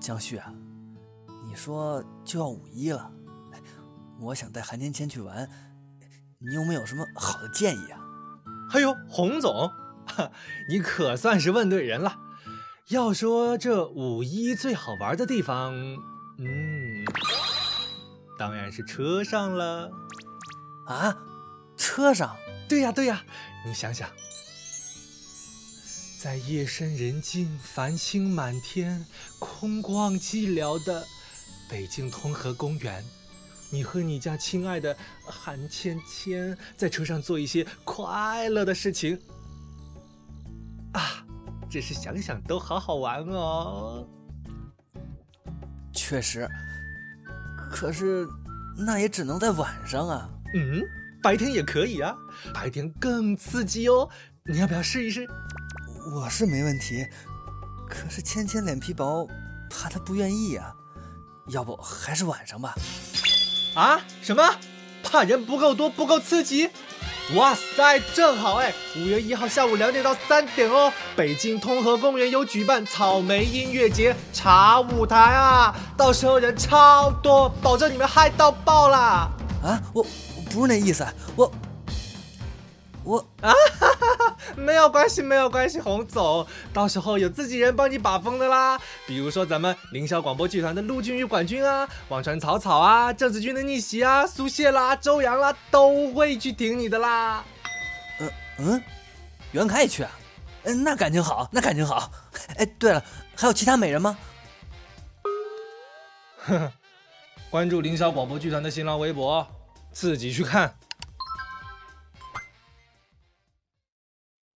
江旭啊，你说就要五一了，我想带韩芊芊去玩，你有没有什么好的建议啊？哎呦，洪总，你可算是问对人了。要说这五一最好玩的地方，嗯，当然是车上了。啊，车上？对呀对呀，你想想。在夜深人静、繁星满天、空旷寂寥的北京通河公园，你和你家亲爱的韩芊芊在车上做一些快乐的事情啊！只是想想都好好玩哦。确实，可是那也只能在晚上啊。嗯，白天也可以啊，白天更刺激哦。你要不要试一试？我是没问题，可是芊芊脸皮薄，怕她不愿意啊。要不还是晚上吧？啊？什么？怕人不够多，不够刺激？哇塞，正好哎！五月一号下午两点到三点哦，北京通河公园有举办草莓音乐节茶舞台啊，到时候人超多，保证你们嗨到爆啦！啊，我不是那意思，我。我啊，没有关系，没有关系，洪总，到时候有自己人帮你把风的啦。比如说咱们凌霄广播剧团的陆军与管军啊，网传草草啊，郑子君的逆袭啊，苏谢啦，周洋啦，都会去挺你的啦。嗯嗯，袁凯也去啊？嗯，那感情好，那感情好。哎，对了，还有其他美人吗？呵呵，关注凌霄广播剧团的新浪微博，自己去看。